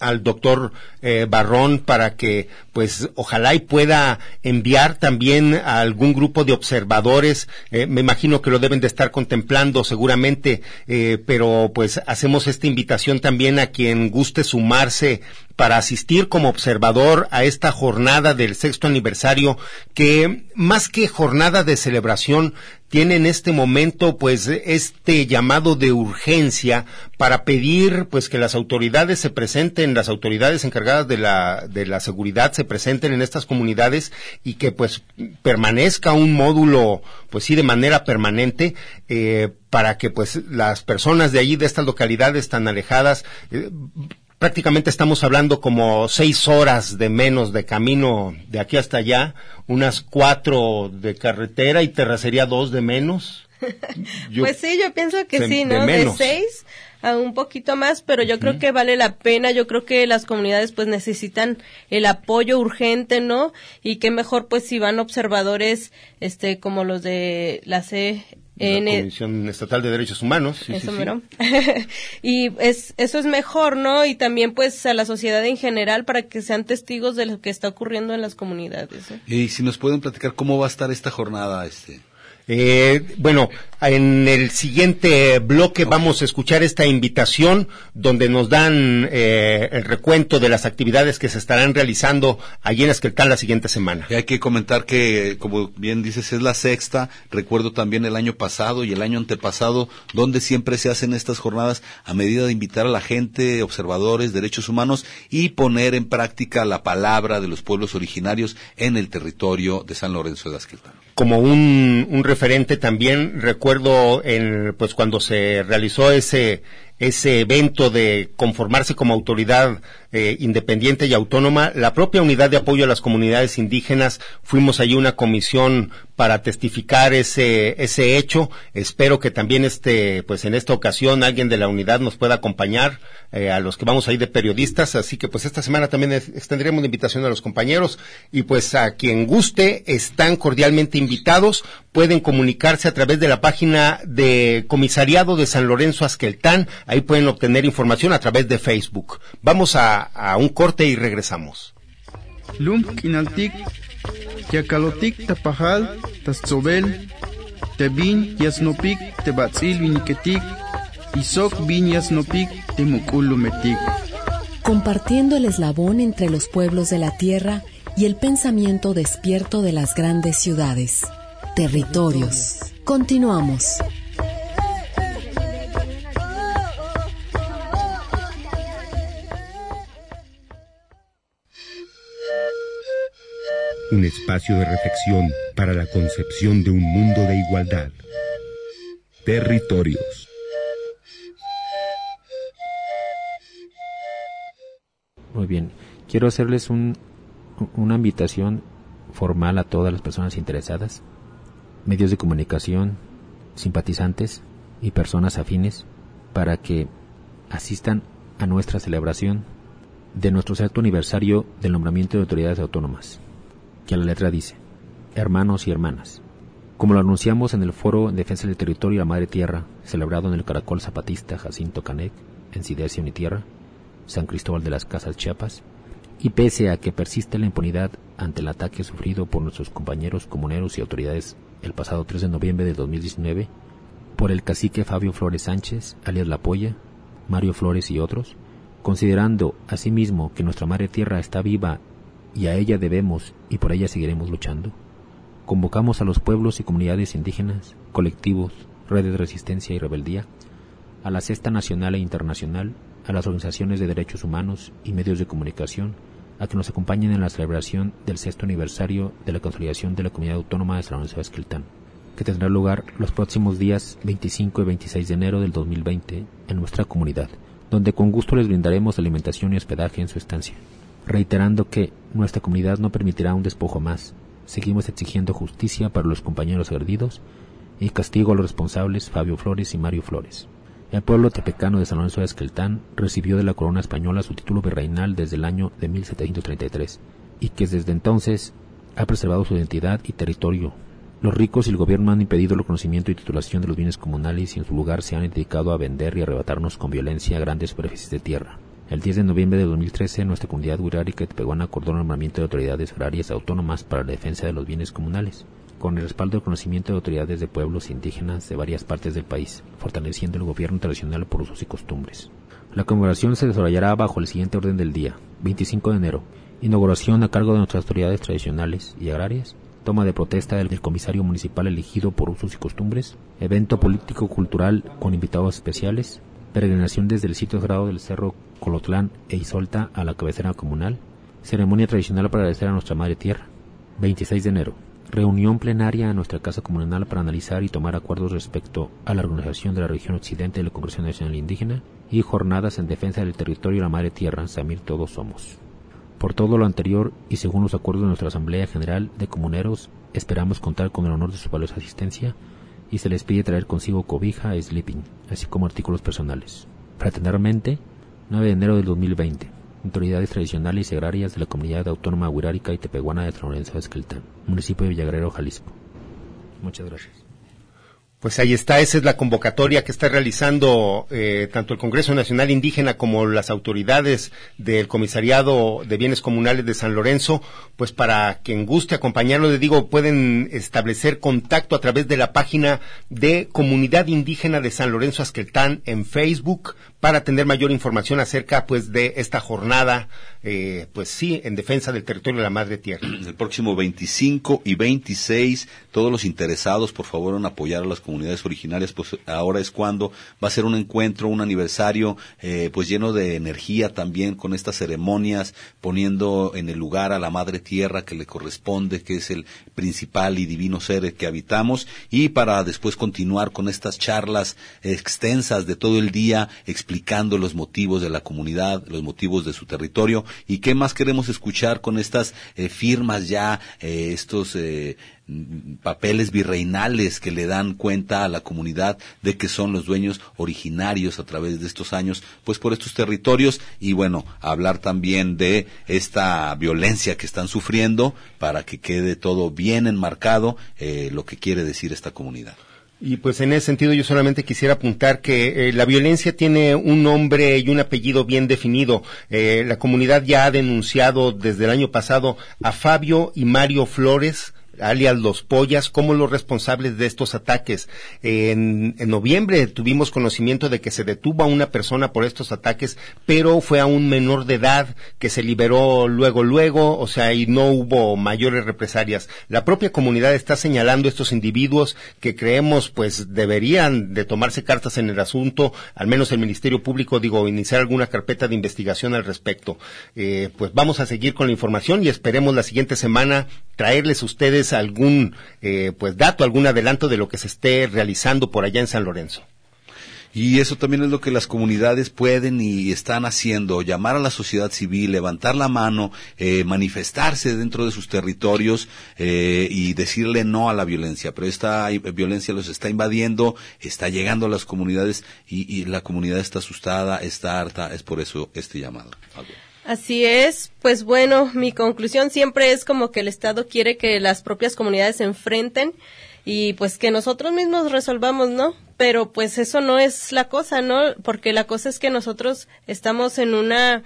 al doctor eh, Barrón para que pues ojalá y pueda enviar también a algún grupo de observadores. Eh, me imagino que lo deben de estar contemplando seguramente eh, pero pues hacemos esta invitación también a quien guste sumarse para asistir como observador a esta jornada del sexto aniversario que más que jornada de celebración tiene en este momento pues este llamado de urgencia para pedir pues que las autoridades se presenten, las autoridades encargadas de la, de la seguridad se presenten en estas comunidades y que pues permanezca un módulo pues sí de manera permanente eh, para que pues las personas de allí de estas localidades tan alejadas eh, prácticamente estamos hablando como seis horas de menos de camino de aquí hasta allá, unas cuatro de carretera y terracería dos de menos. pues sí, yo pienso que sí, ¿no? De, seis a un poquito más, pero yo creo que vale la pena, yo creo que las comunidades pues necesitan el apoyo urgente, ¿no? Y qué mejor pues si van observadores este como los de la C la Comisión Estatal de Derechos Humanos. eso y es, eso es mejor, ¿no? Y también pues a la sociedad en general para que sean testigos de lo que está ocurriendo en las comunidades. Y si nos pueden platicar cómo va a estar esta jornada, este. Eh, bueno, en el siguiente bloque vamos a escuchar esta invitación donde nos dan eh, el recuento de las actividades que se estarán realizando allí en Esqueltán la siguiente semana. Y hay que comentar que, como bien dices, es la sexta. Recuerdo también el año pasado y el año antepasado, donde siempre se hacen estas jornadas a medida de invitar a la gente, observadores, derechos humanos y poner en práctica la palabra de los pueblos originarios en el territorio de San Lorenzo de Esqueltán como un, un referente también. Recuerdo en, pues cuando se realizó ese ese evento de conformarse como autoridad eh, independiente y autónoma, la propia unidad de apoyo a las comunidades indígenas, fuimos allí una comisión para testificar ese, ese hecho. Espero que también este, pues en esta ocasión alguien de la unidad nos pueda acompañar, eh, a los que vamos ahí de periodistas, así que pues esta semana también extenderemos la invitación a los compañeros. Y pues a quien guste están cordialmente invitados, pueden comunicarse a través de la página de Comisariado de San Lorenzo Asqueltán, Ahí pueden obtener información a través de Facebook. Vamos a, a un corte y regresamos. Yakalotik tapajal, tebin yasnopik, tebatzil viniketik, isok bin yasnopik, temukulumetik. Compartiendo el eslabón entre los pueblos de la tierra y el pensamiento despierto de las grandes ciudades. Territorios. Continuamos. Un espacio de reflexión para la concepción de un mundo de igualdad. Territorios. Muy bien, quiero hacerles una invitación formal a todas las personas interesadas, medios de comunicación, simpatizantes y personas afines para que asistan a nuestra celebración de nuestro sexto aniversario del nombramiento de autoridades autónomas que a la letra dice, hermanos y hermanas, como lo anunciamos en el foro en Defensa del Territorio y la Madre Tierra, celebrado en el Caracol Zapatista Jacinto Canec, en Sidesia Unitierra, San Cristóbal de las Casas Chiapas, y pese a que persiste la impunidad ante el ataque sufrido por nuestros compañeros comuneros y autoridades el pasado 3 de noviembre de 2019, por el cacique Fabio Flores Sánchez, alias La Polla, Mario Flores y otros, considerando asimismo que nuestra Madre Tierra está viva y a ella debemos y por ella seguiremos luchando. Convocamos a los pueblos y comunidades indígenas, colectivos, redes de resistencia y rebeldía, a la cesta nacional e internacional, a las organizaciones de derechos humanos y medios de comunicación, a que nos acompañen en la celebración del sexto aniversario de la consolidación de la comunidad autónoma de San Lorenzo Esquiltán, que tendrá lugar los próximos días 25 y 26 de enero del 2020 en nuestra comunidad, donde con gusto les brindaremos alimentación y hospedaje en su estancia reiterando que nuestra comunidad no permitirá un despojo más. Seguimos exigiendo justicia para los compañeros agredidos y castigo a los responsables Fabio Flores y Mario Flores. El pueblo tepecano de San Lorenzo de Esqueltán recibió de la corona española su título virreinal desde el año de 1733 y que desde entonces ha preservado su identidad y territorio. Los ricos y el gobierno han impedido el conocimiento y titulación de los bienes comunales y en su lugar se han dedicado a vender y arrebatarnos con violencia grandes superficies de tierra. El 10 de noviembre de 2013, nuestra comunidad Huirárica Tepehuana acordó el nombramiento de autoridades agrarias autónomas para la defensa de los bienes comunales, con el respaldo y conocimiento de autoridades de pueblos indígenas de varias partes del país, fortaleciendo el gobierno tradicional por usos y costumbres. La conmemoración se desarrollará bajo el siguiente orden del día. 25 de enero. Inauguración a cargo de nuestras autoridades tradicionales y agrarias. Toma de protesta del comisario municipal elegido por usos y costumbres. Evento político-cultural con invitados especiales peregrinación desde el sitio sagrado del Cerro Colotlán e Isolta a la cabecera comunal, ceremonia tradicional para agradecer a nuestra Madre Tierra. 26 de enero, reunión plenaria en nuestra Casa Comunal para analizar y tomar acuerdos respecto a la organización de la región occidente del Congreso Nacional Indígena y jornadas en defensa del territorio y la Madre Tierra, Samir Todos Somos. Por todo lo anterior y según los acuerdos de nuestra Asamblea General de Comuneros, esperamos contar con el honor de su valiosa asistencia y se les pide traer consigo cobija sleeping, así como artículos personales. Fraternalmente, 9 de enero del 2020. Autoridades tradicionales y agrarias de la comunidad autónoma huirárica y tepehuana de San Lorenzo de Esqueltán, municipio de Villagrero, Jalisco. Muchas gracias. Pues ahí está, esa es la convocatoria que está realizando eh, tanto el Congreso Nacional Indígena como las autoridades del Comisariado de Bienes Comunales de San Lorenzo, pues para quien guste acompañarlo, le digo, pueden establecer contacto a través de la página de Comunidad Indígena de San Lorenzo Asqueltán en Facebook para tener mayor información acerca pues de esta jornada, eh, pues sí, en defensa del territorio de la Madre Tierra. El próximo 25 y 26, todos los interesados, por favor, en apoyar a las comunidades originarias, pues ahora es cuando va a ser un encuentro, un aniversario, eh, pues lleno de energía también con estas ceremonias, poniendo en el lugar a la Madre Tierra que le corresponde, que es el principal y divino ser que habitamos, y para después continuar con estas charlas extensas de todo el día, explicando los motivos de la comunidad, los motivos de su territorio, y qué más queremos escuchar con estas eh, firmas ya, eh, estos eh, papeles virreinales que le dan cuenta a la comunidad de que son los dueños originarios a través de estos años, pues por estos territorios y bueno, hablar también de esta violencia que están sufriendo para que quede todo bien enmarcado eh, lo que quiere decir esta comunidad. Y pues en ese sentido yo solamente quisiera apuntar que eh, la violencia tiene un nombre y un apellido bien definido. Eh, la comunidad ya ha denunciado desde el año pasado a Fabio y Mario Flores, alias Los Pollas, como los responsables de estos ataques. En, noviembre tuvimos conocimiento de que se detuvo a una persona por estos ataques, pero fue a un menor de edad que se liberó luego, luego, o sea, y no hubo mayores represalias. La propia comunidad está señalando a estos individuos que creemos pues deberían de tomarse cartas en el asunto, al menos el Ministerio Público, digo, iniciar alguna carpeta de investigación al respecto. Eh, pues vamos a seguir con la información y esperemos la siguiente semana traerles a ustedes algún eh, pues dato, algún adelanto de lo que se esté realizando por allá en San Lorenzo. Y eso también es lo que las comunidades pueden y están haciendo, llamar a la sociedad civil, levantar la mano, eh, manifestarse dentro de sus territorios eh, y decirle no a la violencia. Pero esta violencia los está invadiendo, está llegando a las comunidades y la comunidad está asustada, está harta, es por eso este llamado. Así es, pues bueno, mi conclusión siempre es como que el Estado quiere que las propias comunidades se enfrenten y pues que nosotros mismos resolvamos, ¿no? Pero pues eso no es la cosa, ¿no? Porque la cosa es que nosotros estamos en una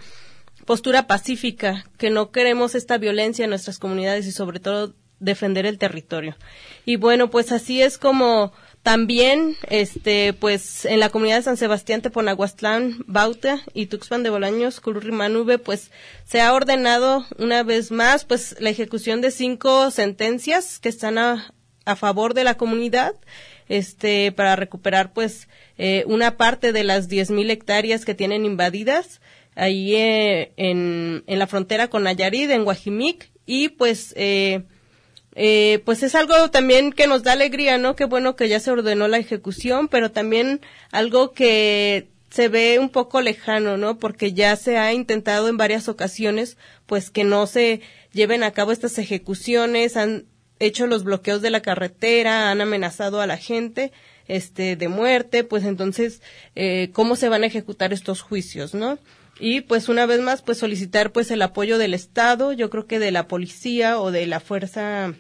postura pacífica, que no queremos esta violencia en nuestras comunidades y sobre todo defender el territorio. Y bueno, pues así es como también, este, pues, en la comunidad de San Sebastián, Teponaguastlán, Bauta y Tuxpan de Bolaños, Cururrimanube, pues, se ha ordenado una vez más, pues, la ejecución de cinco sentencias que están a, a favor de la comunidad, este, para recuperar, pues, eh, una parte de las diez mil hectáreas que tienen invadidas ahí eh, en, en la frontera con Nayarit, en Guajimic, y pues, eh, eh, pues es algo también que nos da alegría, ¿no? Qué bueno que ya se ordenó la ejecución, pero también algo que se ve un poco lejano, ¿no? Porque ya se ha intentado en varias ocasiones, pues que no se lleven a cabo estas ejecuciones, han hecho los bloqueos de la carretera, han amenazado a la gente, este, de muerte, pues entonces, eh, ¿cómo se van a ejecutar estos juicios, no? Y pues una vez más pues solicitar pues el apoyo del Estado, yo creo que de la policía o de la fuerza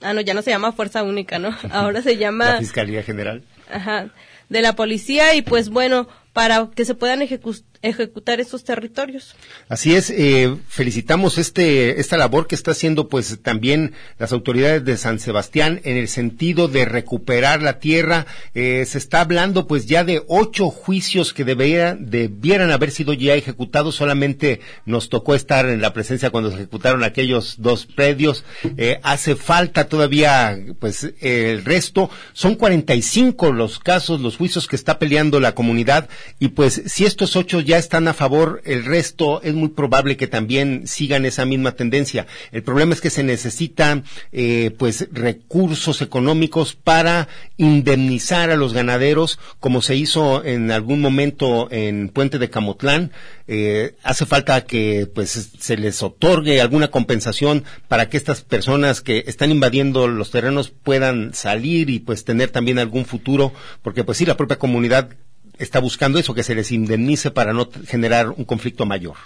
ah no ya no se llama fuerza única, ¿no? Ahora se llama la Fiscalía General. Ajá, de la policía y pues bueno, para que se puedan ejecutar estos territorios. Así es, eh, felicitamos este, esta labor que está haciendo pues también las autoridades de San Sebastián en el sentido de recuperar la tierra. Eh, se está hablando pues ya de ocho juicios que debieran haber sido ya ejecutados, solamente nos tocó estar en la presencia cuando se ejecutaron aquellos dos predios. Eh, hace falta todavía pues el resto. Son 45 los casos, los juicios que está peleando la comunidad y pues si estos ocho ya están a favor, el resto es muy probable que también sigan esa misma tendencia. El problema es que se necesitan eh, pues recursos económicos para indemnizar a los ganaderos, como se hizo en algún momento en Puente de Camotlán. Eh, hace falta que pues se les otorgue alguna compensación para que estas personas que están invadiendo los terrenos puedan salir y pues tener también algún futuro, porque pues sí, la propia comunidad está buscando eso, que se les indemnice para no generar un conflicto mayor.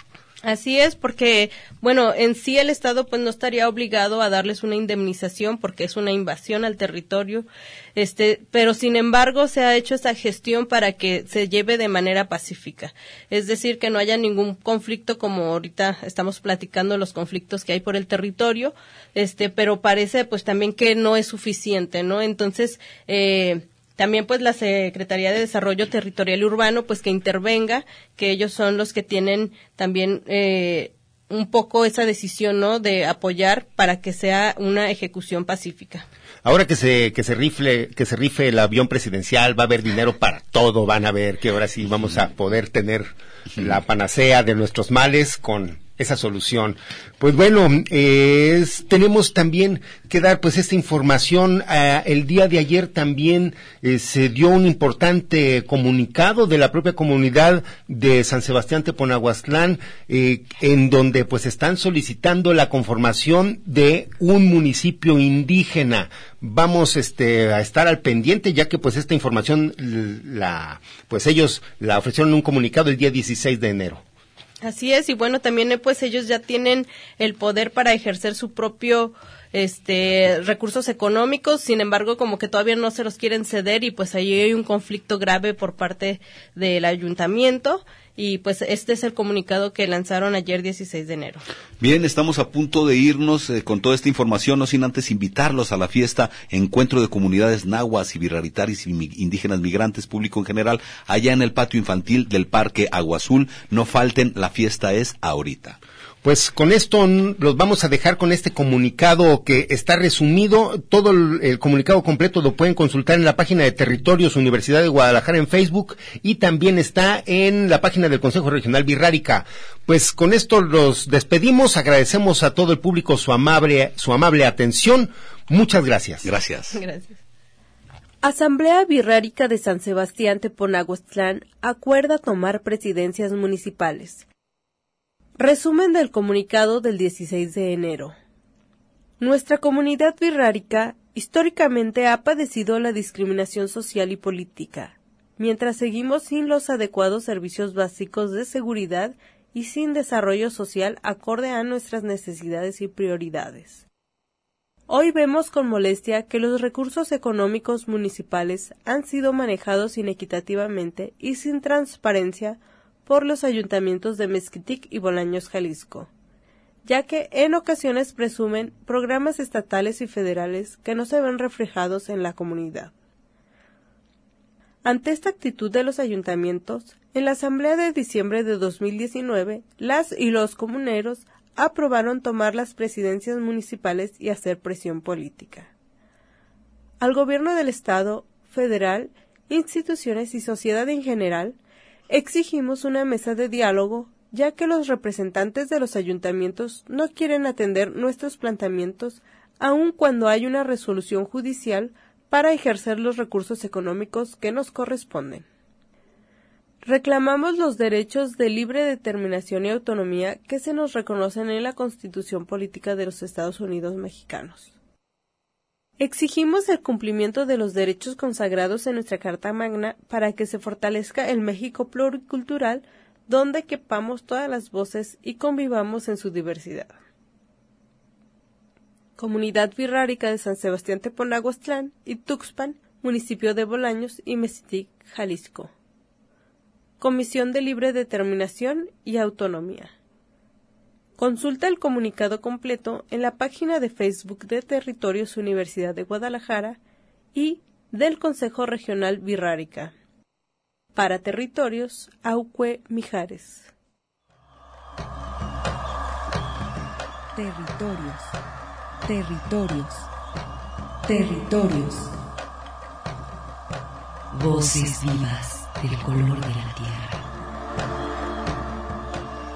Así es, porque, bueno, en sí el Estado pues no estaría obligado a darles una indemnización porque es una invasión al territorio, este, pero sin embargo se ha hecho esa gestión para que se lleve de manera pacífica. Es decir, que no haya ningún conflicto como ahorita estamos platicando los conflictos que hay por el territorio, este, pero parece pues también que no es suficiente, ¿no? Entonces, eh, también pues la Secretaría de Desarrollo Territorial y Urbano pues que intervenga, que ellos son los que tienen también eh, un poco esa decisión, ¿no? De apoyar para que sea una ejecución pacífica. Ahora que se que se rifle que se rife el avión presidencial va a haber dinero para todo, van a ver que ahora sí vamos a poder tener la panacea de nuestros males con esa solución. Pues bueno, eh, tenemos también que dar pues esta información. Ah, el día de ayer también eh, se dio un importante comunicado de la propia comunidad de San Sebastián Teponahuastlán, eh, en donde pues están solicitando la conformación de un municipio indígena. Vamos este, a estar al pendiente ya que pues esta información la pues ellos la ofrecieron en un comunicado el día 16 de enero. Así es, y bueno, también eh, pues ellos ya tienen el poder para ejercer su propio este recursos económicos, sin embargo, como que todavía no se los quieren ceder y pues ahí hay un conflicto grave por parte del ayuntamiento y pues este es el comunicado que lanzaron ayer 16 de enero. Bien, estamos a punto de irnos eh, con toda esta información, no sin antes invitarlos a la fiesta Encuentro de Comunidades Nahuas y Birraritaris y Indígenas Migrantes Público en general, allá en el patio infantil del Parque Agua Azul. No falten, la fiesta es ahorita. Pues con esto los vamos a dejar con este comunicado que está resumido. Todo el, comunicado completo lo pueden consultar en la página de Territorios Universidad de Guadalajara en Facebook y también está en la página del Consejo Regional Birrárica. Pues con esto los despedimos. Agradecemos a todo el público su amable, su amable atención. Muchas gracias. Gracias. Gracias. Asamblea Birrárica de San Sebastián Teponaguastlán acuerda tomar presidencias municipales. Resumen del comunicado del 16 de enero. Nuestra comunidad birrárica históricamente ha padecido la discriminación social y política, mientras seguimos sin los adecuados servicios básicos de seguridad y sin desarrollo social acorde a nuestras necesidades y prioridades. Hoy vemos con molestia que los recursos económicos municipales han sido manejados inequitativamente y sin transparencia por los ayuntamientos de Mezquitic y Bolaños, Jalisco, ya que en ocasiones presumen programas estatales y federales que no se ven reflejados en la comunidad. Ante esta actitud de los ayuntamientos, en la Asamblea de diciembre de 2019, las y los comuneros aprobaron tomar las presidencias municipales y hacer presión política. Al gobierno del Estado, federal, instituciones y sociedad en general, Exigimos una mesa de diálogo, ya que los representantes de los ayuntamientos no quieren atender nuestros planteamientos aun cuando hay una resolución judicial para ejercer los recursos económicos que nos corresponden. Reclamamos los derechos de libre determinación y autonomía que se nos reconocen en la Constitución Política de los Estados Unidos Mexicanos. Exigimos el cumplimiento de los derechos consagrados en nuestra Carta Magna para que se fortalezca el México pluricultural donde quepamos todas las voces y convivamos en su diversidad. Comunidad Birrárica de San Sebastián Teponaguastlán y Tuxpan, municipio de Bolaños y Mesitic, Jalisco. Comisión de Libre Determinación y Autonomía. Consulta el comunicado completo en la página de Facebook de Territorios Universidad de Guadalajara y del Consejo Regional Birrárica. Para Territorios, Auque Mijares. Territorios. Territorios. Territorios. Voces vivas del color de la tierra